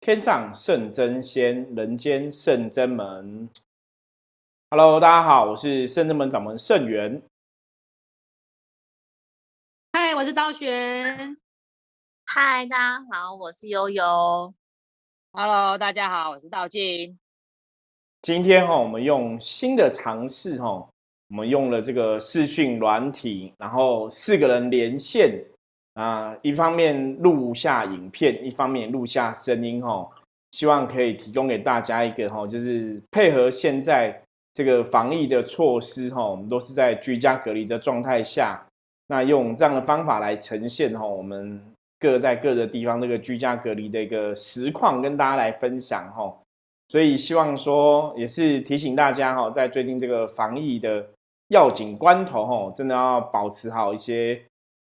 天上圣真仙，人间圣真门。Hello，大家好，我是圣真门掌门圣元。嗨，我是道玄。嗨，大家好，我是悠悠。Hello，大家好，我是道静。今天哈，我们用新的尝试哈，我们用了这个视讯软体，然后四个人连线。啊，一方面录下影片，一方面录下声音，哈，希望可以提供给大家一个哈，就是配合现在这个防疫的措施，哈，我们都是在居家隔离的状态下，那用这样的方法来呈现，哈，我们各在各的地方这个居家隔离的一个实况，跟大家来分享，哈，所以希望说也是提醒大家，哈，在最近这个防疫的要紧关头，哈，真的要保持好一些。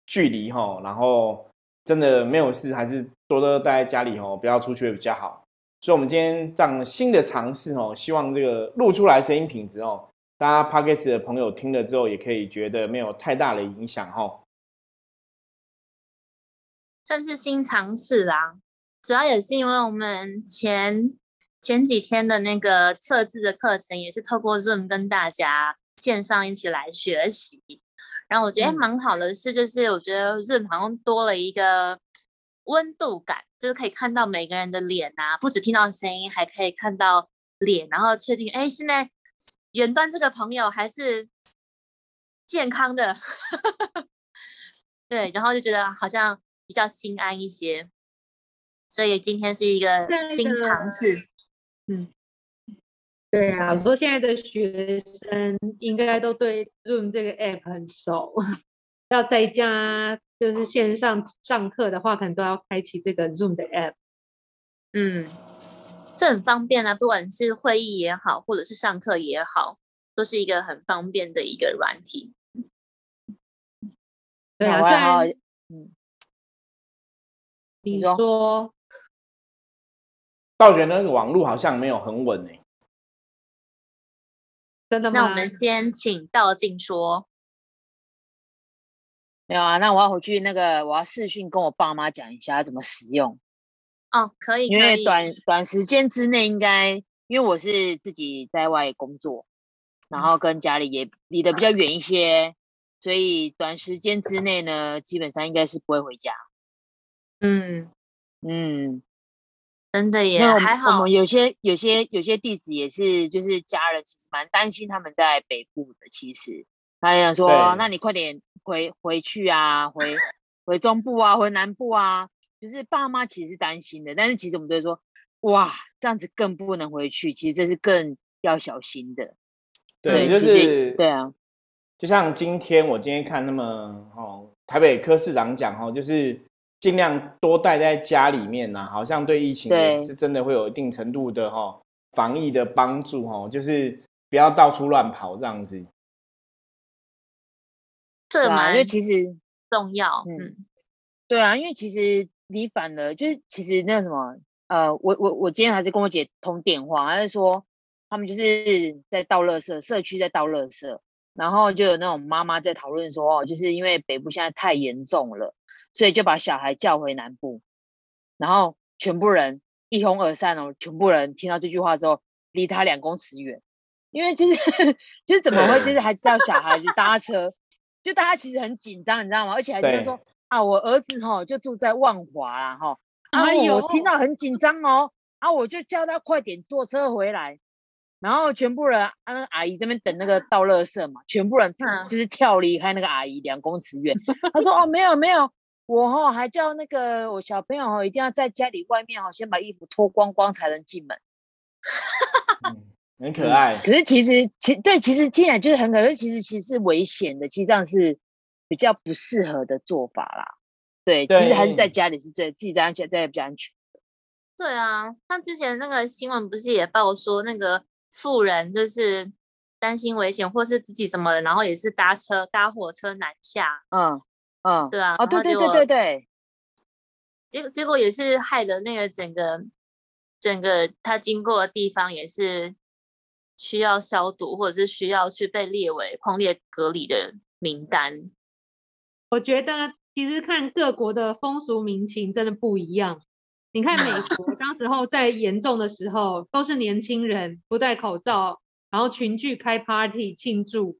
距离哈，然后真的没有事，还是多多待在家里哦，不要出去比较好。所以，我们今天这样新的尝试哦，希望这个录出来声音品质哦，大家 p o d c a s 的朋友听了之后，也可以觉得没有太大的影响哈。算是新尝试啦，主要也是因为我们前前几天的那个测字的课程，也是透过 Zoom 跟大家线上一起来学习。然后我觉得蛮好的是，就是我觉得润好像多了一个温度感，就是可以看到每个人的脸啊，不止听到声音，还可以看到脸，然后确定哎，现在远端这个朋友还是健康的，对，然后就觉得好像比较心安一些，所以今天是一个新尝试，嗯。对啊，我说现在的学生应该都对 Zoom 这个 app 很熟，要在家就是线上上课的话，可能都要开启这个 Zoom 的 app。嗯，这很方便啊，不管是会议也好，或者是上课也好，都是一个很方便的一个软体。对啊，虽然嗯，你说，道觉那个网络好像没有很稳诶。真的吗？那我们先请道静说。没有啊，那我要回去那个，我要视讯跟我爸妈讲一下怎么使用。哦，可以，因为短短时间之内应该，因为我是自己在外工作，然后跟家里也离得比较远一些，所以短时间之内呢，基本上应该是不会回家。嗯嗯。真的也还好，我们有些有些有些弟子也是，就是家人其实蛮担心他们在北部的。其实他想说，那你快点回回去啊，回回中部啊，回南部啊。就是爸妈其实是担心的，但是其实我们都说，哇，这样子更不能回去，其实这是更要小心的。对，就是对啊，就像今天我今天看那么哦，台北科市长讲哦，就是。尽量多待在家里面呐，好像对疫情也是真的会有一定程度的哈防疫的帮助哈，就是不要到处乱跑这样子。这嘛因为其实重要，嗯，对啊，因为其实你反而就是其实那什么呃，我我我今天还是跟我姐通电话，还是说他们就是在倒垃圾，社区在倒垃圾，然后就有那种妈妈在讨论说哦，就是因为北部现在太严重了。所以就把小孩叫回南部，然后全部人一哄而散哦。全部人听到这句话之后，离他两公尺远，因为就是就是怎么会就是还叫小孩子搭车，就大家其实很紧张，你知道吗？而且还听说啊，我儿子哈就住在万华啦哈，啊我听到很紧张哦，啊我就叫他快点坐车回来，然后全部人啊那阿姨这边等那个倒垃圾嘛，全部人就是跳离开那个阿姨两公尺远，他说哦没有没有。我哈还叫那个我小朋友哈一定要在家里外面哈先把衣服脱光光才能进门，很可爱。可是其实其对其实听起来就是很可爱，其实其实是危险的，其实这样是比较不适合的做法啦。对，其实还是在家里是最自己在安全在比较安全。对啊，像之前那个新闻不是也报说那个富人就是担心危险或是自己怎么了，然后也是搭车搭火车南下，嗯。嗯，对啊，哦，对对对对对，结结果也是害的那个整个整个他经过的地方也是需要消毒，或者是需要去被列为狂烈隔离的名单。我觉得其实看各国的风俗民情真的不一样，你看美国当时候在严重的时候，都是年轻人不戴口罩，然后群聚开 party 庆祝，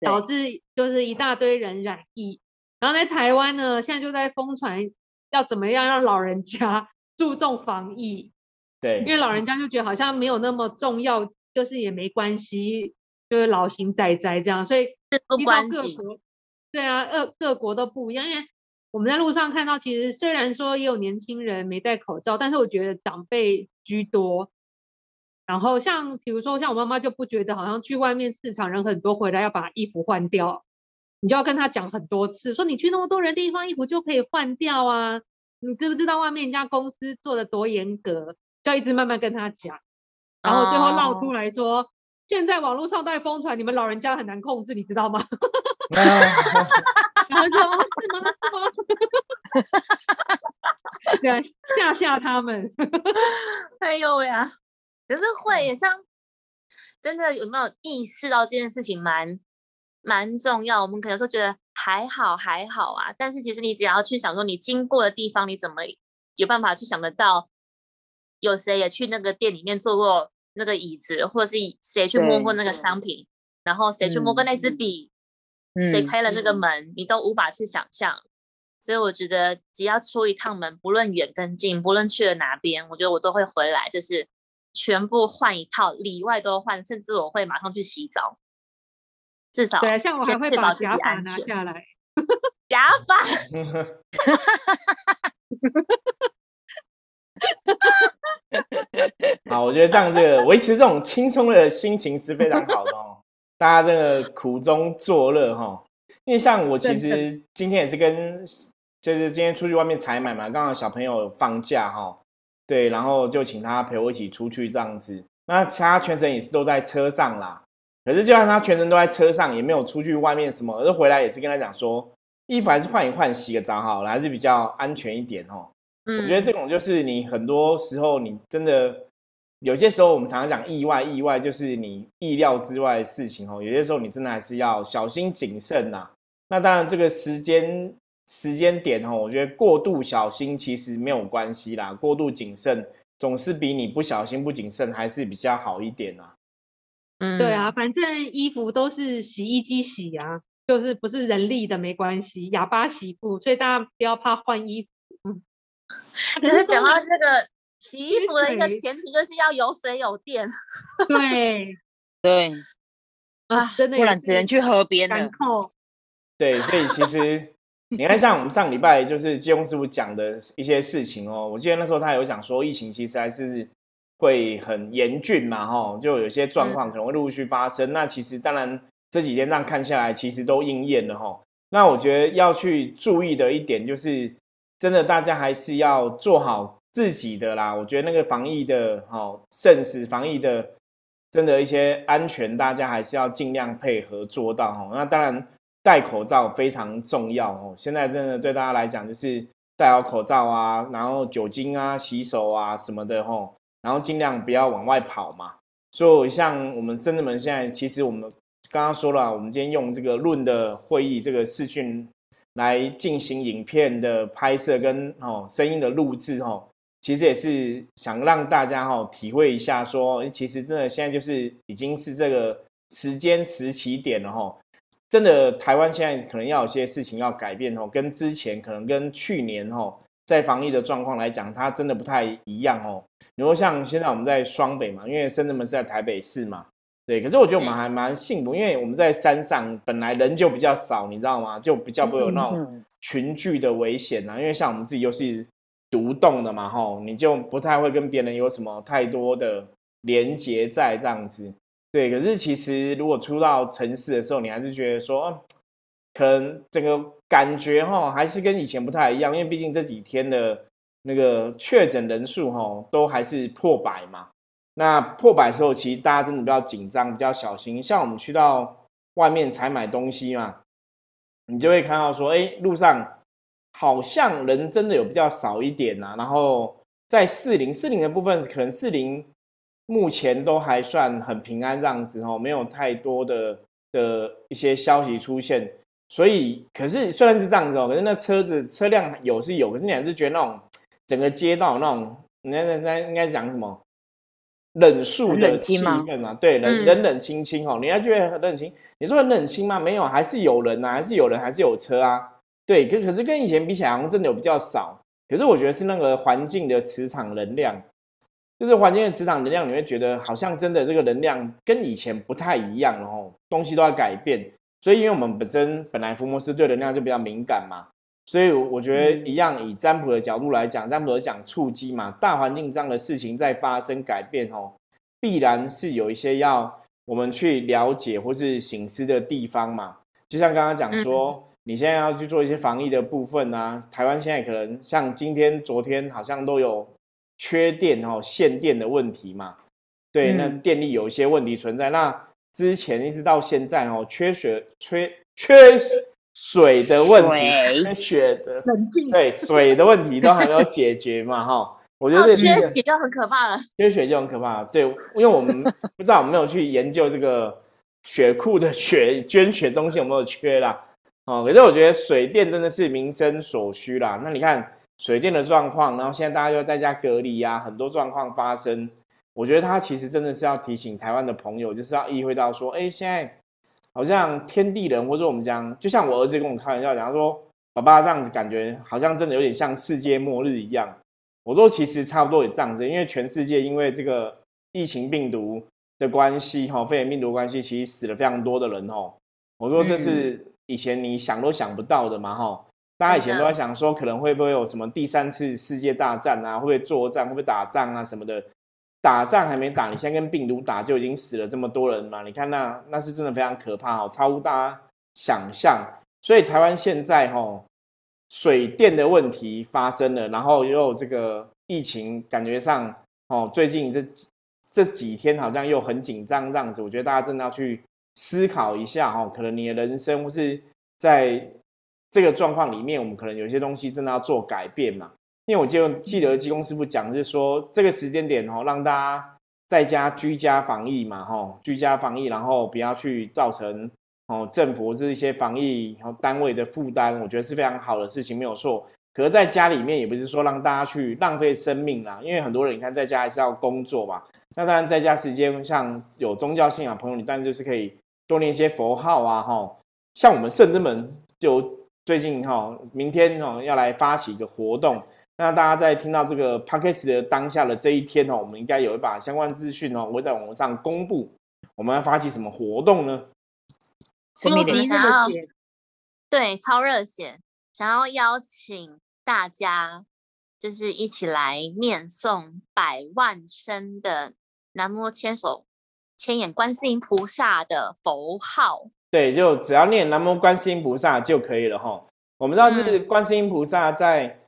对导致就是一大堆人染疫。然后在台湾呢，现在就在疯传要怎么样让老人家 注重防疫，对，因为老人家就觉得好像没有那么重要，就是也没关系，就是老型仔仔这样，所以事不依照关。各国，对啊，各各国都不一样。因为我们在路上看到，其实虽然说也有年轻人没戴口罩，但是我觉得长辈居多。然后像比如说像我妈妈就不觉得，好像去外面市场人很多，回来要把衣服换掉，你就要跟他讲很多次，说你去那么多人地方，衣服就可以换掉啊。你知不知道外面人家公司做的多严格？就要一直慢慢跟他讲，然后最后闹出哦来说，现在网络上都在疯传，你们老人家很难控制，你知道吗？然后说哦，是吗？是吗？对啊，吓吓他们。哎呦喂啊！可是会也像真的有没有意识到这件事情蛮蛮重要？我们可能说觉得还好还好啊，但是其实你只要去想说，你经过的地方，你怎么有办法去想得到？有谁也去那个店里面坐过那个椅子，或者是谁去摸过那个商品，然后谁去摸过那支笔，谁嗯开了那个门，你都无法去想象。所以我觉得，只要出一趟门，不论远跟近，不论去了哪边，我觉得我都会回来，就是全部换一套，里外都换，甚至我会马上去洗澡，至少对啊，像我还会把假发己安全。拿下来。假发，好，我觉得这样这个维持这种轻松的心情是非常好的哦。大家这个苦中作乐哈，因为像我其实今天也是跟，就是今天出去外面采买嘛，刚好小朋友放假哈，对，然后就请他陪我一起出去这样子。那其他全程也是都在车上啦，可是就算他全程都在车上，也没有出去外面什么，而回来也是跟他讲说，衣服还是换一换，洗个澡好了，还是比较安全一点哦。嗯，我觉得这种就是你很多时候你真的有些时候我们常常讲意外，意外就是你意料之外的事情哦。有些时候你真的还是要小心谨慎呐、那当然这个时间时间点哦，我觉得过度小心其实没有关系啦，过度谨慎总是比你不小心不谨慎还是比较好一点啊。嗯，对啊，反正衣服都是洗衣机洗啊，就是不是人力的没关系，哑巴洗布，所以大家不要怕换衣服。嗯，可是讲到这个洗衣服的一个前提，就是要有水有电。对 对，啊，真的不然只能去河边了。赶扣。对，所以其实你看，像我们上礼拜就是金庸师傅讲的一些事情哦，我记得那时候他有讲说，疫情其实还是会很严峻嘛，哈，就有些状况可能会陆续发生。那其实当然这几天这样看下来，其实都应验了哈。那我觉得要去注意的一点就是，真的大家还是要做好自己的啦。我觉得那个防疫的哈，慎始防疫的，真的一些安全，大家还是要尽量配合做到哈。那当然。戴口罩非常重要哦，现在真的对大家来讲就是戴好口罩啊，然后酒精啊、洗手啊什么的吼，然后尽量不要往外跑嘛。所以像我们深圳门现在，其实我们刚刚说了，我们今天用这个论的会议这个视讯来进行影片的拍摄跟哦声音的录制哦，其实也是想让大家哈体会一下说，其实真的现在就是已经是这个时间时起点了哈。真的，台湾现在可能要有些事情要改变哦，跟之前可能跟去年哦，在防疫的状况来讲，它真的不太一样哦。比如像现在我们在双北嘛，因为深圳门是在台北市嘛，对。可是我觉得我们还蛮幸福，因为我们在山上本来人就比较少，你知道吗？就比较不会有那种嗯群聚的危险啊。因为像我们自己又是独栋的嘛，吼，你就不太会跟别人有什么太多的连结在这样子。对，可是其实如果出到城市的时候，你还是觉得说，嗯可能整个感觉哈，还是跟以前不太一样，因为毕竟这几天的那个确诊人数哈，都还是破百嘛。那破百的时候，其实大家真的比较紧张，比较小心。像我们去到外面采买东西嘛，你就会看到说，哎，路上好像人真的有比较少一点呐、然后在四零四零的部分，可能四零目前都还算很平安这样子哦，没有太多的的一些消息出现。所以，可是虽然是这样子哦，可是那车子车辆有是有，可是你还是觉得那种整个街道那种，那那那应该讲什么？冷肃很的气氛嘛，对，冷嗯冷冷清清哦，你要觉得很冷清。你说很冷清吗？没有，还是有人啊，还是有人，还是有车啊。对，可可是跟以前比起来，好像真的有比较少。可是我觉得是那个环境的磁场能量，就是环境的磁场能量，你会觉得好像真的这个能量跟以前不太一样了哦，东西都在改变。所以因为我们本身本来福摩斯对能量就比较敏感嘛，所以我觉得一样以占卜的角度来讲，占卜讲触机嘛，大环境这样的事情在发生改变哦，必然是有一些要我们去了解或是醒思的地方嘛。就像刚刚讲说，你现在要去做一些防疫的部分啊，台湾现在可能像今天、昨天好像都有缺电哦、限电的问题嘛。对，那嗯电力有一些问题存在。那之前一直到现在哦，缺血、缺缺水的问题，水缺血的。对水的问题都还没有解决嘛，哈。我觉得哦，缺这是一个席就很可怕了。缺血就很可怕。对，因为我们不知道有没有去研究这个血库的血捐血东西有没有缺啦。哦，可是我觉得水电真的是民生所需啦。那你看水电的状况，然后现在大家又在家隔离啊、很多状况发生。我觉得他其实真的是要提醒台湾的朋友，就是要意会到说，哎，现在好像天地人，或者我们讲，就像我儿子跟我开玩笑讲，他说爸爸这样子感觉好像真的有点像世界末日一样。我说其实差不多也这样子，因为全世界因为这个疫情病毒的关系，哈，肺炎病毒的关系，其实死了非常多的人哦。我说这是以前你想都想不到的嘛，哈。大家以前都在想说，可能会不会有什么第三次世界大战啊？会不会作战？会不会打仗啊什么的？打仗还没打，你先跟病毒打就已经死了这么多人嘛？你看那那是真的非常可怕哦，超乎大家想象。所以台湾现在哈水电的问题发生了，然后又这个疫情，感觉上哦最近这这几天好像又很紧张这样子。我觉得大家真的要去思考一下哦，可能你的人生是在这个状况里面，我们可能有些东西真的要做改变嘛。因为我就记得技工师傅讲，就是说这个时间点哦，让大家在家居家防疫嘛，吼，居家防疫，然后不要去造成哦政府或是一些防疫然后单位的负担，我觉得是非常好的事情，没有错。可是在家里面也不是说让大家去浪费生命啦，因为很多人你看在家还是要工作嘛。那当然在家时间，像有宗教信仰朋友，你当然就是可以多念一些佛号啊，吼。像我们圣之门就最近哈，明天哦要来发起一个活动。那大家在听到这个 podcast 的当下的这一天哦，我们应该有一把相关资讯哦，我会在网络上公布。我们要发起什么活动呢？神秘的我们这想要对，超热血，想要邀请大家，就是一起来念诵百万声的南无千手千眼观世音菩萨的佛号。对，就只要念南无观世音菩萨就可以了哈。我们知道是嗯观世音菩萨在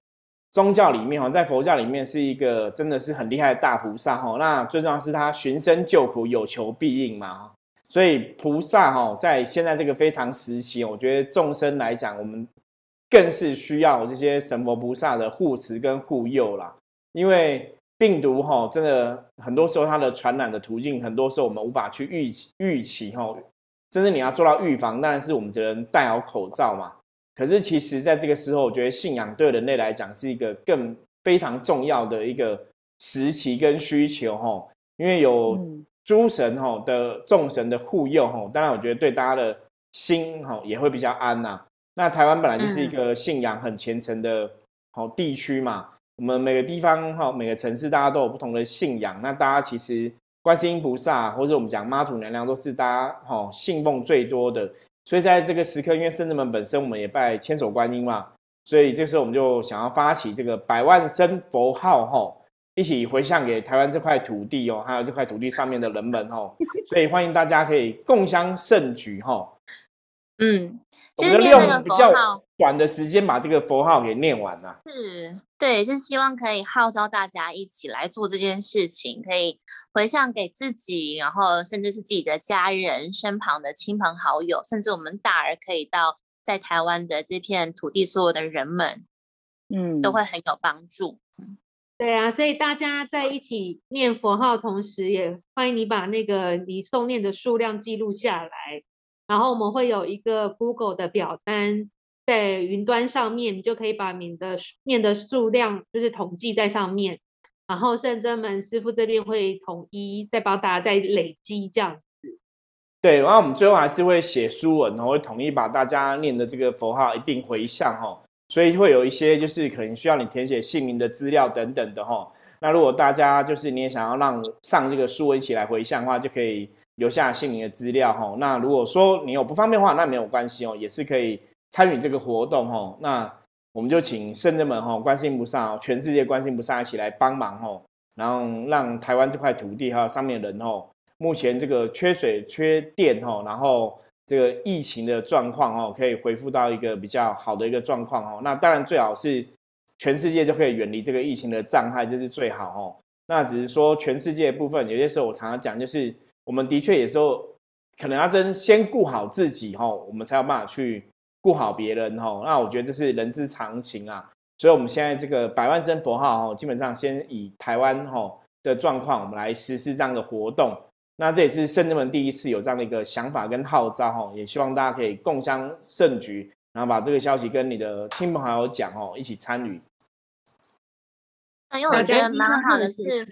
宗教里面哈，在佛教里面是一个真的是很厉害的大菩萨哈。那最重要是他寻声救苦，有求必应嘛。所以菩萨哈，在现在这个非常时期，我觉得众生来讲，我们更是需要这些神佛菩萨的护持跟护佑啦。因为病毒哈，真的很多时候它的传染的途径，很多时候我们无法去预预期哈。甚至你要做到预防，当然是我们只能戴好口罩嘛。可是其实在这个时候，我觉得信仰对人类来讲是一个更非常重要的一个时期跟需求哈，因为有嗯诸神哈的众神的护佑哈，当然我觉得对大家的心哈也会比较安呐、那台湾本来就是一个信仰很虔诚的好地区嘛，我们每个地方哈每个城市大家都有不同的信仰，那大家其实观世音菩萨或者我们讲妈祖娘娘都是大家哈信奉最多的。所以在这个时刻，因为圣子们本身我们也拜千手观音嘛，所以这时候我们就想要发起这个百万声佛号吼，一起回向给台湾这块土地哦，还有这块土地上面的人们哦，所以欢迎大家可以共襄盛举吼。嗯，我其实念们就利用那个佛比较号短的时间把这个佛号给念完了。是对，就是希望可以号召大家一起来做这件事情，可以回向给自己，然后甚至是自己的家人、身旁的亲朋好友，甚至我们大儿可以到在台湾的这片土地所有的人们，嗯，都会很有帮助。对啊，所以大家在一起念佛号，同时也欢迎你把那个你诵念的数量记录下来，然后我们会有一个 Google 的表单，在云端上面，你就可以把你的念的数量就是统计在上面，然后圣真门师傅这边会统一再帮大家再累积这样子。对，然后我们最后还是会写书文，然后会统一把大家念的这个佛号一并回向哈，所以会有一些就是可能需要你填写姓名的资料等等的哈。那如果大家就是你也想要让上这个书文一起来回向的话，就可以留下姓名的资料哈。那如果说你有不方便的话，那没有关系哦，也是可以。参与这个活动哈，那我们就请圣人们哈，观世音菩萨，全世界观世音菩萨一起来帮忙哈，然后让台湾这块土地还有上面人哈，目前这个缺水、缺电哈，然后这个疫情的状况哈，可以恢复到一个比较好的一个状况哈。那当然最好是全世界就可以远离这个疫情的障碍，这是最好哦。那只是说全世界部分，有些时候我常常讲，就是我们的确有时候可能要真先顾好自己哈，我们才有办法去。顾好别人哈，那我觉得这是人之常情啊。所以，我们现在这个百万声佛号哈，基本上先以台湾哈的状况，我们来实施这样的活动。那这也是圣人们第一次有这样的一个想法跟号召哈，也希望大家可以共襄盛举，然后把这个消息跟你的亲朋好友讲哦，一起参与。因为我觉得蛮好的是，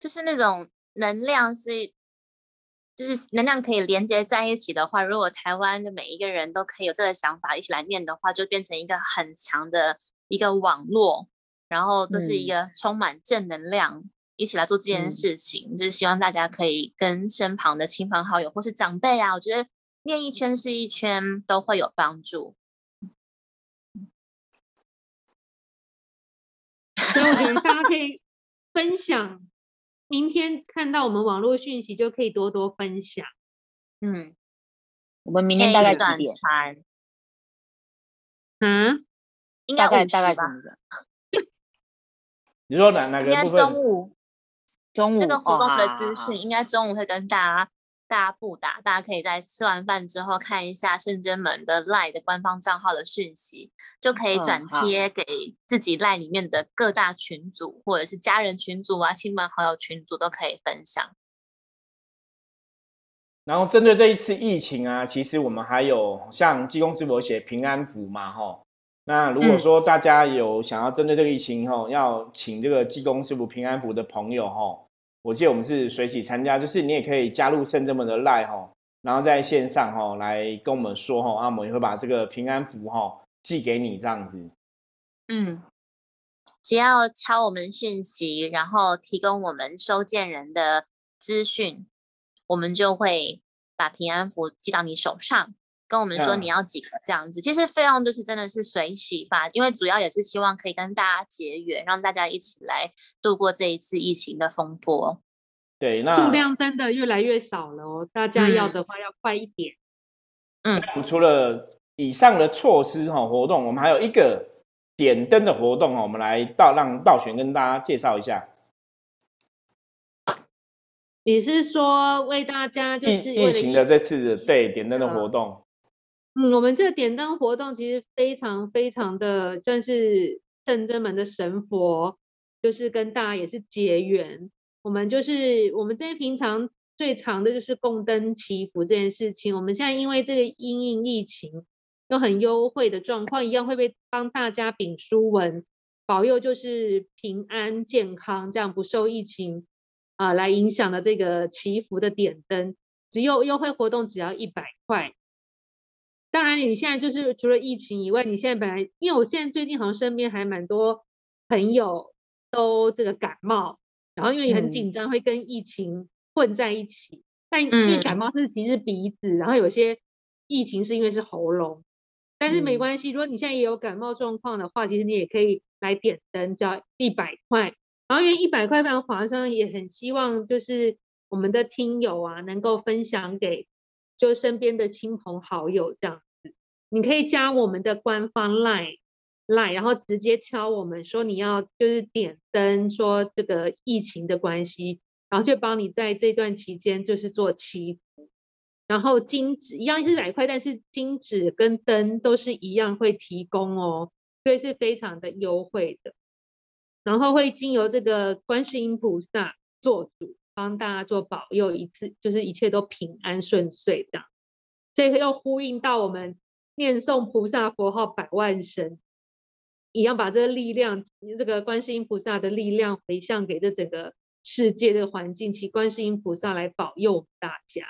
就是那种能量是。就是能量可以连接在一起的话，如果台湾的每一个人都可以有这个想法，一起来念的话，就变成一个很强的一个网络，然后都是一个充满正能量，一起来做这件事情。就是希望大家可以跟身旁的亲朋好友或是长辈啊，我觉得念一圈是一圈都会有帮助。所以我觉得大家可以分享。明天看到我们网络讯息就可以多多分享。嗯，我们明天大概几点？嗯，应该大概大概吧。你说哪哪个部分？中午，中午这个活动的资讯应该中午会跟大家。大家不打，大家可以在吃完饭之后看一下圣真门的赖的官方账号的讯息，就可以转贴给自己赖里面的各大群组，或者是家人群组啊、亲朋好友群组都可以分享。然后针对这一次疫情啊，其实我们还有像济公师傅写平安符嘛，吼。那如果说大家有想要针对这个疫情吼，要请这个济公师傅平安符的朋友吼。我记得我们是随喜参加，就是你也可以加入圣真门的赖哈，然后在线上哈来跟我们说哈，阿摩也会把这个平安符哈寄给你这样子。嗯，只要敲我们讯息，然后提供我们收件人的资讯，我们就会把平安符寄到你手上。跟我们说你要几个这样子，其实费用就是真的是随喜吧，因为主要也是希望可以跟大家结缘，让大家一起来度过这一次疫情的风波。对，那数量真的越来越少了哦，大家要的话要快一点。嗯，除了以上的措施哈活动，我们还有一个点灯的活动哈，我们来到让道玄跟大家介绍一下。你是说为大家就是疫情的这次对点灯的活动？嗯，我们这个点灯活动其实非常非常的算是圣真门的神佛，就是跟大家也是结缘。我们就是我们这些平常最长的就是供灯祈福这件事情。我们现在因为这个因应疫情，有很优惠的状况，一样会被帮大家禀书文，保佑就是平安健康，这样不受疫情啊来影响的这个祈福的点灯，只有优惠活动只要一百块。当然，你现在就是除了疫情以外，你现在本来，因为我现在最近好像身边还蛮多朋友都这个感冒，然后因为也很紧张，会跟疫情混在一起。但因为感冒是其实是鼻子，然后有些疫情是因为是喉咙，但是没关系。如果你现在也有感冒状况的话，其实你也可以来点灯，只要一百块。然后因为一百块非常划算，也很希望就是我们的听友啊能够分享给。就身边的亲朋好友这样子，你可以加我们的官方 line line，然后直接敲我们说你要就是点灯，说这个疫情的关系，然后就帮你在这段期间就是做祈福，然后金纸一样是百块，但是金纸跟灯都是一样会提供哦，所以是非常的优惠的，然后会经由这个观世音菩萨做主。帮大家做保佑一次，就是一切都平安顺遂这样，所以又呼应到我们念诵菩萨佛号百万声，一样把这个力量，这个观世音菩萨的力量回向给这整个世界的环境，请观世音菩萨来保佑大家。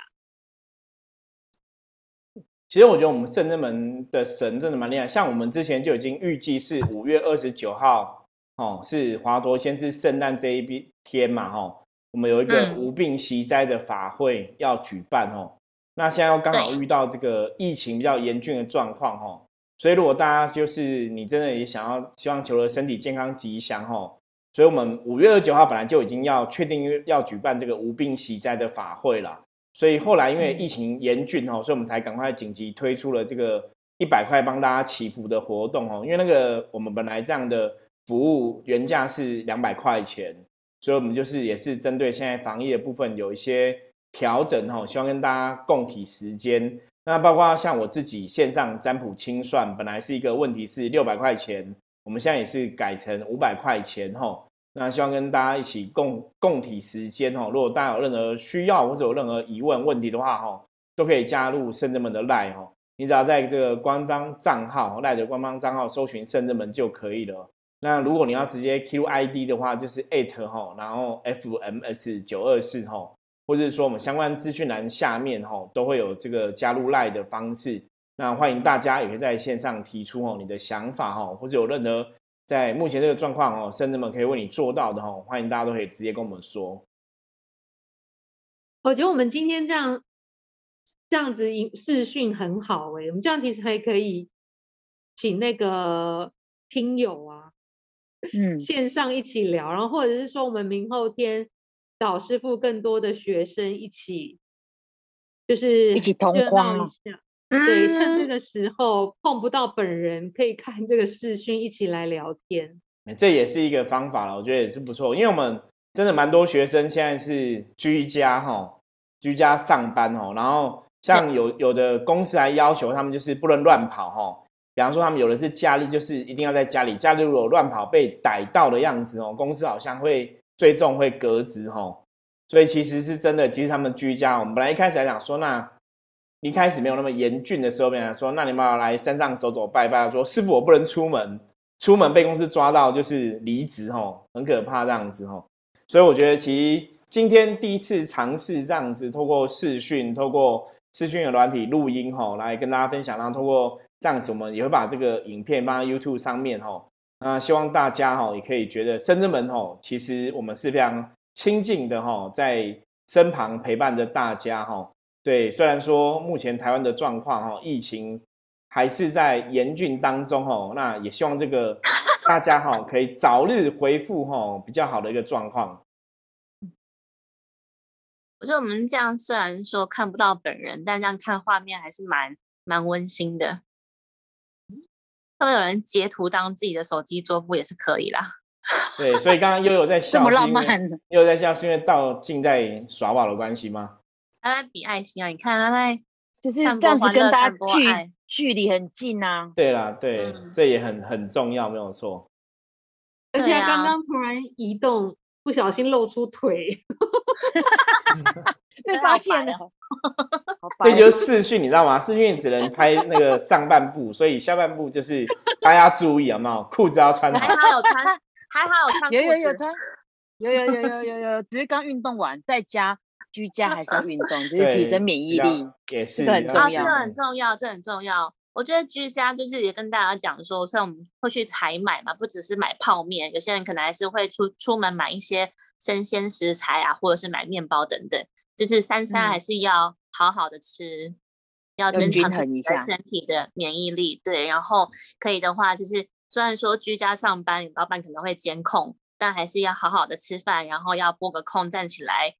其实我觉得我们圣真门的神真的蛮厉害，像我们之前就已经预计是五月二十九号，哦，是华佗先是圣诞这一天嘛，哈，我们有一个无病息灾的法会要举办，哦，那现在又刚好遇到这个疫情比较严峻的状况，哦，所以如果大家就是你真的也想要希望求了身体健康吉祥，哦，所以我们五月二十九号本来就已经要确定要举办这个无病息灾的法会了。所以后来因为疫情严峻哦，所以我们才赶快紧急推出了这个一百块帮大家祈福的活动哦。因为那个我们本来这样的服务原价是两百块钱，所以我们就是也是针对现在防疫的部分有一些调整哦，希望跟大家共体时间。那包括像我自己线上占卜清算，本来是一个问题是六百块钱，我们现在也是改成五百块钱哈。那希望跟大家一起共共体时间哦。如果大家有任何需要或者有任何疑问问题的话哈，都可以加入圣人门的赖哈。你只要在这个官方账号赖的官方账号搜寻圣人门就可以了。那如果你要直接 Q ID 的话，就是 at 哈，然后 FMS 九二四哈，或者说我们相关资讯栏下面哈都会有这个加入赖的方式。那欢迎大家也可以在线上提出哦你的想法哈，或者有任何。在目前这个状况哦，甚至们可以为你做到的哦，欢迎大家都可以直接跟我们说。我觉得我们今天这样这样子视讯很好哎，我们这样其实还可以请那个听友啊，嗯，线上一起聊，然后或者是说我们明后天找师傅更多的学生一起，就是一起同框一下。对，趁这个时候碰不到本人，可以看这个视讯，一起来聊天。这也是一个方法了，我觉得也是不错。因为我们真的蛮多学生现在是居家哈，居家上班哦，然后像有有的公司还要求他们就是不能乱跑哈。比方说他们有的是假日，就是一定要在家里。假日如果乱跑被逮到的样子哦，公司好像会最重会革职哈。所以其实是真的，其实他们居家，我们本来一开始来讲说那。一开始没有那么严峻的时候，别人说：“那你们要来山上走走拜拜。”说：“师傅，我不能出门，出门被公司抓到就是离职，哦，很可怕这样子，哦。”所以我觉得，其实今天第一次尝试这样子，透过视讯，透过视讯的软体录音，吼，来跟大家分享。然后透过这样子，我们也会把这个影片放在 YouTube 上面，吼。那希望大家，吼，也可以觉得深圳门，吼，其实我们是非常亲近的，吼，在身旁陪伴着大家，吼。对，虽然说目前台湾的状况哈，疫情还是在严峻当中哈，那也希望这个大家哈可以早日恢复哈比较好的一个状况。我觉得我们这样虽然说看不到本人，但这样看画面还是蛮蛮温馨的。会不有人截图当自己的手机桌布也是可以啦。对，所以刚刚悠悠在笑，这么浪漫，悠悠在笑是因为道静在耍宝的关系吗？他在比爱心啊！你看他在就是这样子跟大家距距离很近啊。对啦，对，这也很很重要，没有错。而且刚刚突然移动，不小心露出腿，被发现了。这就是视讯，你知道吗？视讯只能拍那个上半部，所以下半部就是大家注意好不好？裤子要穿好。还好有穿，还好有穿，有有有穿，有有有有有有，只是刚运动完在家。居家还是要运动，就是提升免疫力，也是很重要。这很重要，这很重要。我觉得居家就是也跟大家讲说，像我们会去采买嘛，不只是买泡面，有些人可能还是会出出门买一些生鲜食材啊，或者是买面包等等。就是三餐还是要好好的吃，要增强身体的免疫力。对，然后可以的话，就是虽然说居家上班，老板可能会监控。但还是要好好的吃饭，然后要拨个空站起来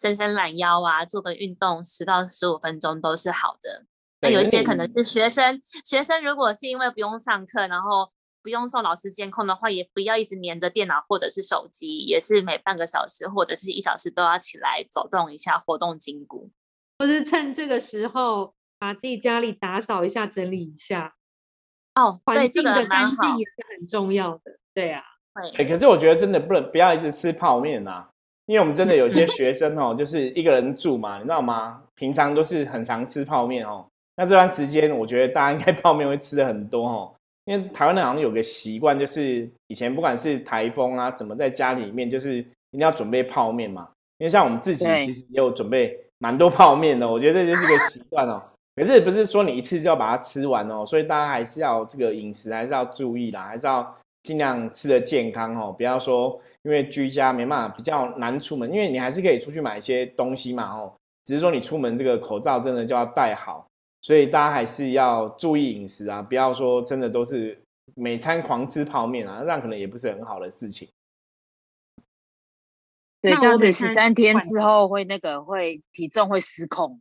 伸伸懒腰啊，做个运动，十到十五分钟都是好的。那有一些可能是学生，学生如果是因为不用上课，然后不用受老师监控的话，也不要一直黏着电脑或者是手机，也是每半个小时或者是一小时都要起来走动一下，活动筋骨。或是趁这个时候把自己家里打扫一下，整理一下。哦，环境的干净也是很重要的。对啊。哎，可是我觉得真的不能不要一直吃泡面呐，因为我们真的有些学生哦，就是一个人住嘛，你知道吗？平常都是很常吃泡面哦，那这段时间，我觉得大家应该 泡面会吃的很多哦，因为台湾人好像有个习惯，就是以前不管是台风啊什么，在家里面就是一定要准备泡面嘛。因为像我们自己其实也有准备蛮多泡面的，我觉得这就是个习惯哦。可是不是说你一次就要把它吃完哦，所以大家还是要这个饮食还是要注意啦，还是要尽量吃的健康哦，不要说因为居家没办法比较难出门，因为你还是可以出去买一些东西嘛哦，只是说你出门这个口罩真的就要戴好，所以大家还是要注意饮食啊，不要说真的都是每餐狂吃泡面啊，那样可能也不是很好的事情。对，那这样子十三天之后会那个会体重会失控，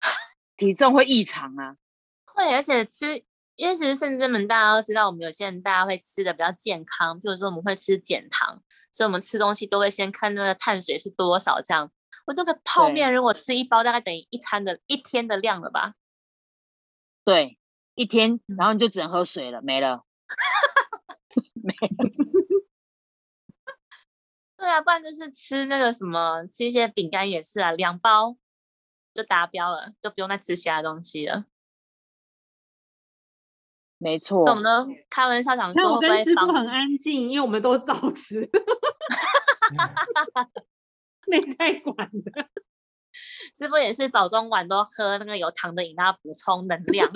体重会异常啊。会，而且吃，因为其实甚至们大家都知道，我们有些人大家会吃的比较健康，比如说我们会吃减糖，所以我们吃东西都会先看那个碳水是多少这样。我这个泡对面如果吃一包，大概等于一餐的一天的量了吧？对，一天，然后你就只能喝水了，没了。没了。对啊，不然就是吃那个什么，吃一些饼干也是啊，两包就达标了，就不用再吃其他东西了。没错那我，们都开玩笑想说我说会不会防跟师傅很安静，因为我们都早吃，没在管的。师傅也是早中晚都喝那个有糖的饮料补充能量。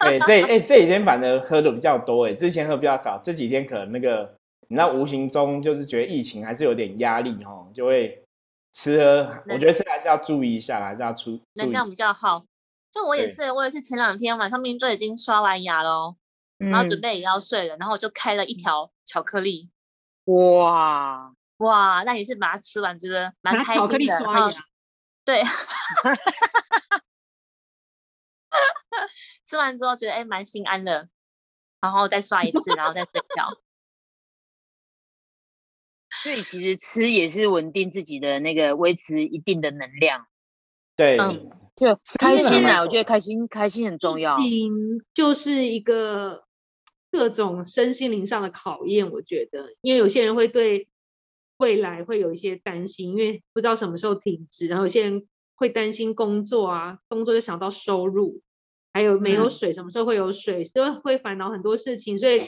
对，这哎、这几天反而喝的比较多哎，之前喝比较少，这几天可能那个你知道无形中就是觉得疫情还是有点压力哦，就会吃喝，我能觉得吃还是要注意一下啦，还是要出。能量比较好。就我也是，我也是前两天晚上明明就已经刷完牙了哦，然后准嗯备也要睡了，然后我就开了一条巧克力，哇，哇，那也是把它吃完，觉得蛮开心的。然后力刷牙，对，吃完之后觉得哎蛮心安的，然后再刷一次，然后再睡觉。所以其实吃也是稳定自己的那个维持一定的能量，对，嗯就开心啊，我觉得开心开心很重要。嗯就是一个各种身心灵上的考验，我觉得，因为有些人会对未来会有一些担心，因为不知道什么时候停止，然后有些人会担心工作啊，工作就想到收入，还有没有嗯水，什么时候会有水，所以会烦恼很多事情，所以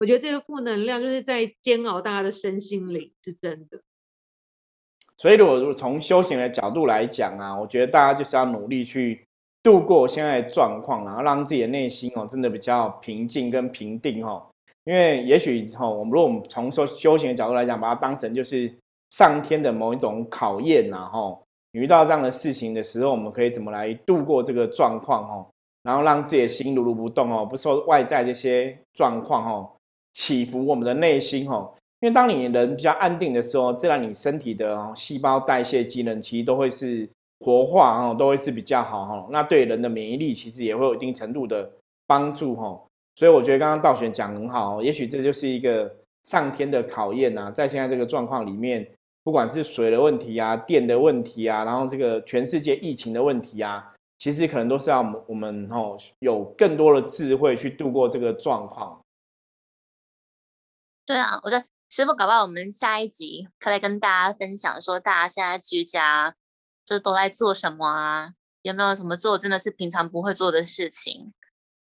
我觉得这个负能量就是在煎熬大家的身心灵，是真的。所以如果如果从修行的角度来讲啊，我觉得大家就是要努力去度过现在的状况，然后让自己的内心哦真的比较平静跟平定哦。因为也许哦，我们如果我们从修修行的角度来讲，把它当成就是上天的某一种考验呐、吼，你遇到这样的事情的时候，我们可以怎么来度过这个状况哦，然后让自己的心如如不动哦，不受外在这些状况哦起伏我们的内心哦。因为当你人比较安定的时候，自然你身体的细胞代谢机能其实都会是活化哦，都会是比较好哈。那对人的免疫力其实也会有一定程度的帮助哈。所以我觉得刚刚道玄讲很好，也许这就是一个上天的考验呐、在现在这个状况里面，不管是水的问题啊、电的问题啊，然后这个全世界疫情的问题啊，其实可能都是要我们我们哦有更多的智慧去度过这个状况。对啊，我觉得师傅搞不好我们下一集可以跟大家分享说，大家现在居家这都在做什么啊？有没有什么做真的是平常不会做的事情？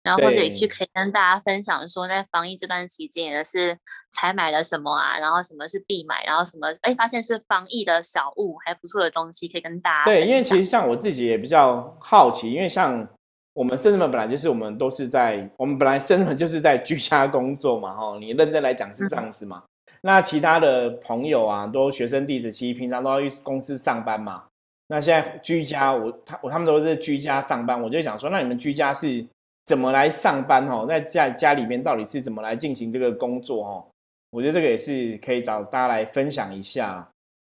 然后或者也去可以跟大家分享说，在防疫这段期间也是才买了什么啊，然后什么是必买，然后什么哎发现是防疫的小物还不错的东西可以跟大家对，因为其实像我自己也比较好奇，因为像我们生日们本来就是我们都是在我们本来生日们就是在居家工作嘛，哈，你认真来讲是这样子嘛。那其他的朋友啊，都学生弟子，其实平常都要去公司上班嘛。那现在居家，我他我他们都是居家上班，我就想说，那你们居家是怎么来上班哦？在家家里面到底是怎么来进行这个工作哦？我觉得这个也是可以找大家来分享一下。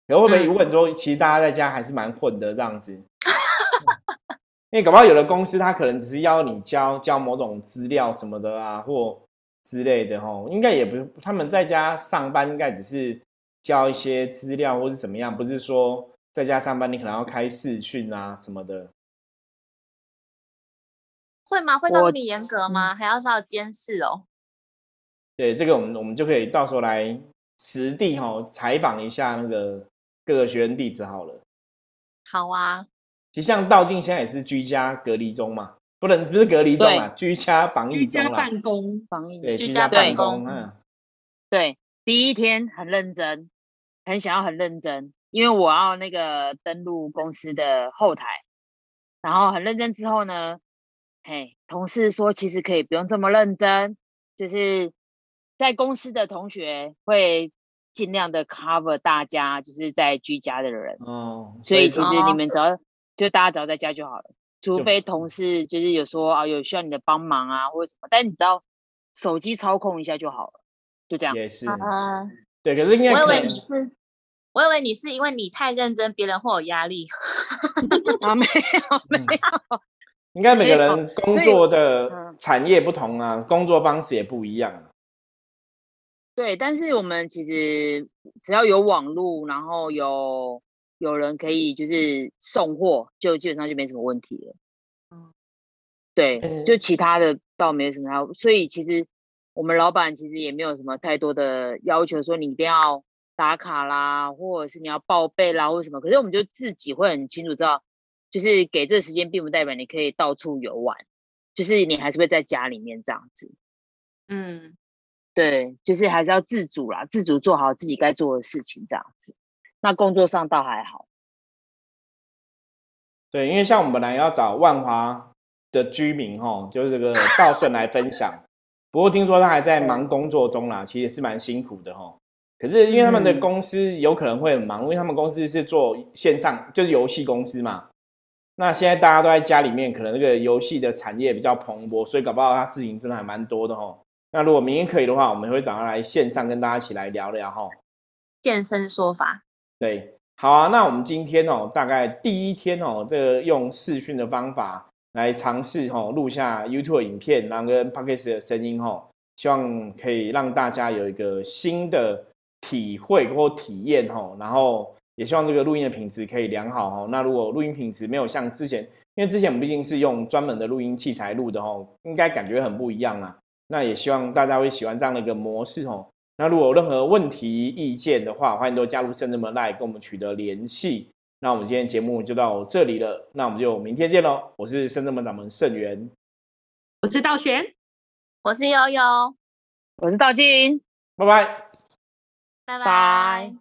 然后会不会一问说，其实大家在家还是蛮混的这样子？因为搞不好有的公司他可能只是要你交交某种资料什么的啊，或之类的哦，应该也不是他们在家上班，应该只是交一些资料或是怎么样，不是说在家上班你可能要开视讯啊什么的。会吗？会到那我么严格吗？还要到监视哦？对，这个我们我们就可以到时候来实地哈采访一下那个各个学生弟子好了。好啊，其实像道静现在也是居家隔离中嘛，不能不是隔离中啊，居家防疫中居家。办公，防疫对，居家办公嗯，对，第一天很认真，很想要很认真，因为我要那个登录公司的后台，然后很认真之后呢，嘿，同事说其实可以不用这么认真，就是在公司的同学会尽量的 cover 大家就是在居家的人，哦，所以其实哦你们只要就大家只要在家就好了，除非同事就是有说啊有需要你的帮忙啊或者什么，但你只要手机操控一下就好了，就这样。也是，啊，对，可是应该我以为你是，我以为你是因为你太认真，别人会有压力。啊，没有没嗯有，应该每个人工作的嗯产业不同啊，工作方式也不一样。对，但是我们其实只要有网络，然后有有人可以就是送货，就基本上就没什么问题了。嗯对，嗯就其他的倒没什么要，所以其实我们老板其实也没有什么太多的要求，说你一定要打卡啦，或者是你要报备啦，或者什么。可是我们就自己会很清楚知道，就是给这个时间，并不代表你可以到处游玩，就是你还是会在家里面这样子。嗯，对，就是还是要自主啦，自主做好自己该做的事情，这样子。那工作上倒还好。对，因为像我们本来要找万华的居民哈，就是这个道顺来分享，不过听说他还在忙工作中啦，其实是蛮辛苦的哈。可是因为他们的嗯公司有可能会很忙，因为他们公司是做线上，就是游戏公司嘛。那现在大家都在家里面，可能这个游戏的产业比较蓬勃，所以搞不好他事情真的还蛮多的哦。那如果明天可以的话，我们会找他来线上跟大家一起来聊聊吼。健身说法，对，好啊，那我们今天哦，大概第一天哦，这个用视讯的方法来尝试哦，录下 YouTube 影片，然后跟 Podcast 的声音哦，希望可以让大家有一个新的体会或体验哦，然后也希望这个录音的品质可以良好哦。那如果录音品质没有像之前，因为之前我们毕竟是用专门的录音器材录的哦，应该感觉很不一样啦。那也希望大家会喜欢这样的一个模式哦。那如果有任何问题、意见的话，欢迎都加入圣智门来跟我们取得联系。那我们今天节目就到这里了，那我们就明天见喽。我是圣智门掌门盛元，我是道玄。我是悠悠，我是道金。拜拜。拜拜